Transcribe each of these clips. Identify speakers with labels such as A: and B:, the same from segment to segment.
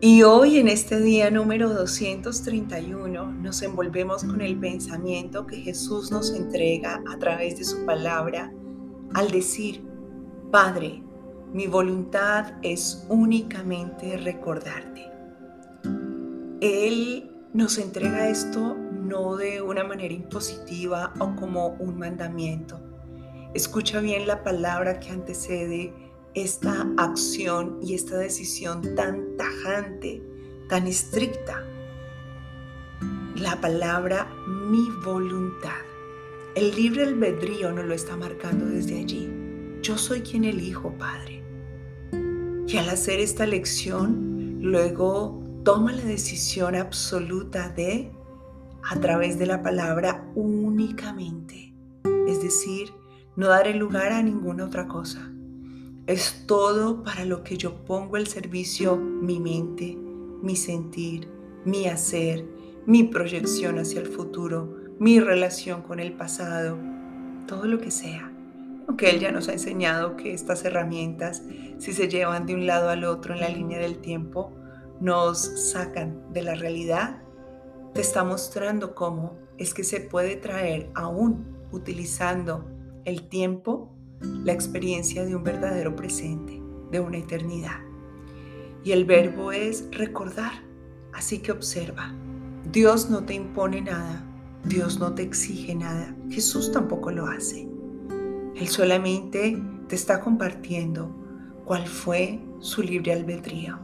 A: Y hoy en este día número 231 nos envolvemos con el pensamiento que Jesús nos entrega a través de su palabra al decir, Padre, mi voluntad es únicamente recordarte. Él nos entrega esto no de una manera impositiva o como un mandamiento. Escucha bien la palabra que antecede esta acción y esta decisión tan tajante, tan estricta. La palabra mi voluntad. El libre albedrío nos lo está marcando desde allí. Yo soy quien elijo, Padre. Y al hacer esta lección, luego toma la decisión absoluta de, a través de la palabra únicamente, es decir, no dar el lugar a ninguna otra cosa es todo para lo que yo pongo el servicio mi mente, mi sentir, mi hacer, mi proyección hacia el futuro, mi relación con el pasado, todo lo que sea. Aunque Él ya nos ha enseñado que estas herramientas, si se llevan de un lado al otro en la línea del tiempo, nos sacan de la realidad, te está mostrando cómo es que se puede traer aún utilizando el tiempo la experiencia de un verdadero presente, de una eternidad. Y el verbo es recordar, así que observa. Dios no te impone nada, Dios no te exige nada, Jesús tampoco lo hace. Él solamente te está compartiendo cuál fue su libre albedrío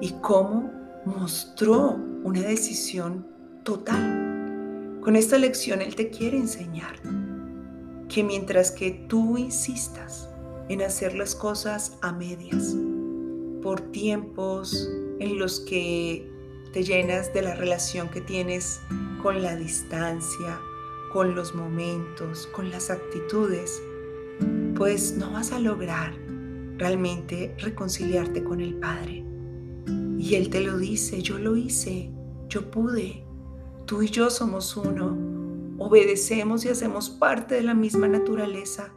A: y cómo mostró una decisión total. Con esta lección Él te quiere enseñar que mientras que tú insistas en hacer las cosas a medias, por tiempos en los que te llenas de la relación que tienes con la distancia, con los momentos, con las actitudes, pues no vas a lograr realmente reconciliarte con el Padre. Y Él te lo dice, yo lo hice, yo pude, tú y yo somos uno, obedecemos y hacemos parte de la misma naturaleza,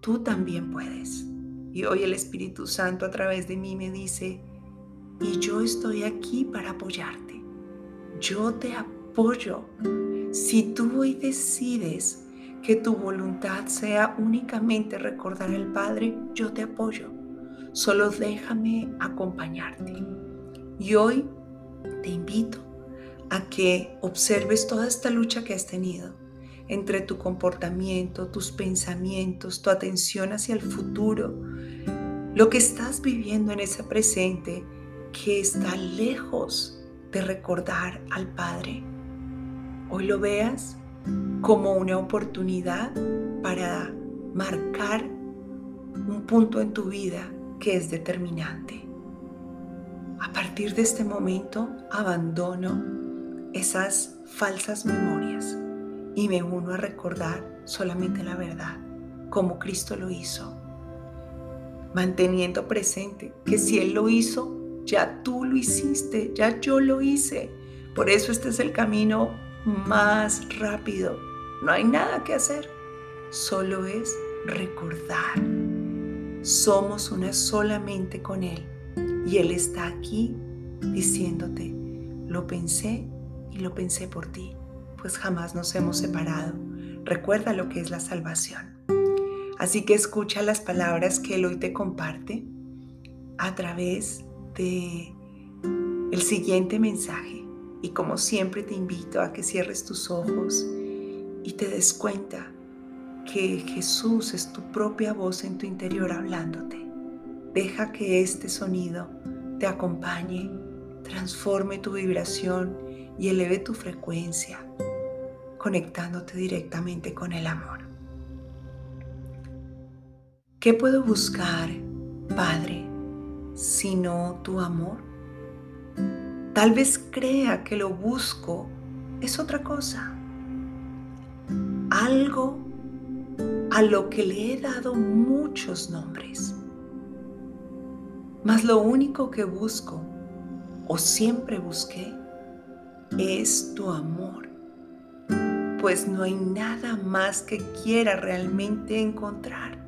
A: tú también puedes. Y hoy el Espíritu Santo a través de mí me dice, y yo estoy aquí para apoyarte. Yo te apoyo. Si tú hoy decides que tu voluntad sea únicamente recordar al Padre, yo te apoyo. Solo déjame acompañarte. Y hoy te invito a que observes toda esta lucha que has tenido entre tu comportamiento, tus pensamientos, tu atención hacia el futuro, lo que estás viviendo en ese presente que está lejos de recordar al Padre. Hoy lo veas como una oportunidad para marcar un punto en tu vida que es determinante. A partir de este momento abandono esas falsas memorias y me uno a recordar solamente la verdad, como Cristo lo hizo, manteniendo presente que si Él lo hizo, ya tú lo hiciste, ya yo lo hice. Por eso este es el camino más rápido. No hay nada que hacer, solo es recordar. Somos una solamente con Él y Él está aquí diciéndote, lo pensé y lo pensé por ti, pues jamás nos hemos separado. Recuerda lo que es la salvación. Así que escucha las palabras que Él hoy te comparte a través de el siguiente mensaje. Y como siempre te invito a que cierres tus ojos y te des cuenta que Jesús es tu propia voz en tu interior hablándote. Deja que este sonido te acompañe, transforme tu vibración y eleve tu frecuencia, conectándote directamente con el amor. ¿Qué puedo buscar, Padre, sino tu amor? Tal vez crea que lo busco es otra cosa. Algo a lo que le he dado muchos nombres. Mas lo único que busco o siempre busqué es tu amor, pues no hay nada más que quiera realmente encontrar.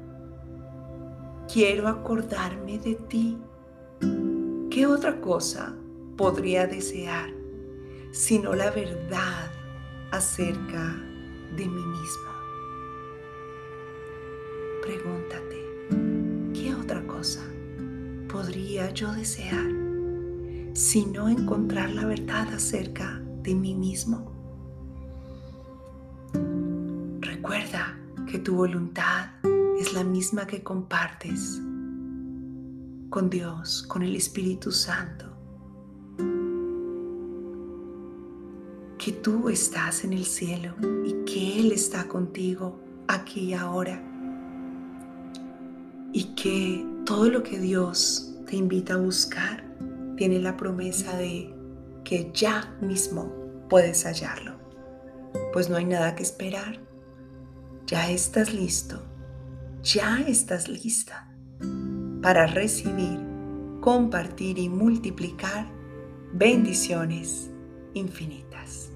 A: Quiero acordarme de ti. ¿Qué otra cosa podría desear sino la verdad acerca de mí mismo? Pregúntate, ¿qué otra cosa podría yo desear sino encontrar la verdad acerca de mí mismo? Recuerda que tu voluntad es la misma que compartes con Dios, con el Espíritu Santo. Que tú estás en el cielo y que Él está contigo aquí y ahora. Y que todo lo que Dios te invita a buscar tiene la promesa de que ya mismo puedes hallarlo. Pues no hay nada que esperar. Ya estás listo. Ya estás lista para recibir, compartir y multiplicar bendiciones infinitas.